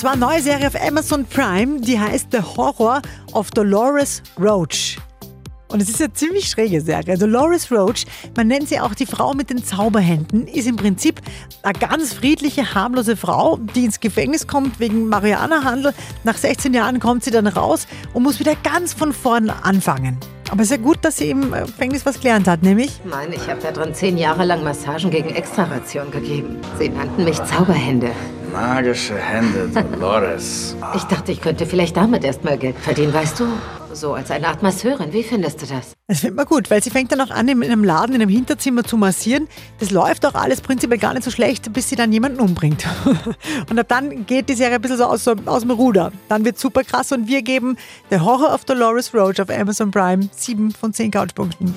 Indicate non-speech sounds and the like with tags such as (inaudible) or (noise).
zwar eine neue Serie auf Amazon Prime, die heißt The Horror of Dolores Roach. Und es ist eine ziemlich schräge Serie. Dolores Roach, man nennt sie auch die Frau mit den Zauberhänden, ist im Prinzip eine ganz friedliche, harmlose Frau, die ins Gefängnis kommt wegen Marihuana-Handel. Nach 16 Jahren kommt sie dann raus und muss wieder ganz von vorn anfangen. Aber es ist ja gut, dass sie im Gefängnis was gelernt hat, nämlich? Mann, ich habe da drin zehn Jahre lang Massagen gegen Extraration gegeben. Sie nannten mich Zauberhände. Magische Hände, Dolores. Ich dachte, ich könnte vielleicht damit erstmal Geld verdienen, weißt du? So als eine Art Masseurin. Wie findest du das? Das findet man gut, weil sie fängt dann auch an, in einem Laden, in einem Hinterzimmer zu massieren. Das läuft auch alles prinzipiell gar nicht so schlecht, bis sie dann jemanden umbringt. (laughs) und ab dann geht die Serie ein bisschen so aus, aus dem Ruder. Dann wird super krass und wir geben The Horror of Dolores Roach auf Amazon Prime 7 von 10 Couchpunkten.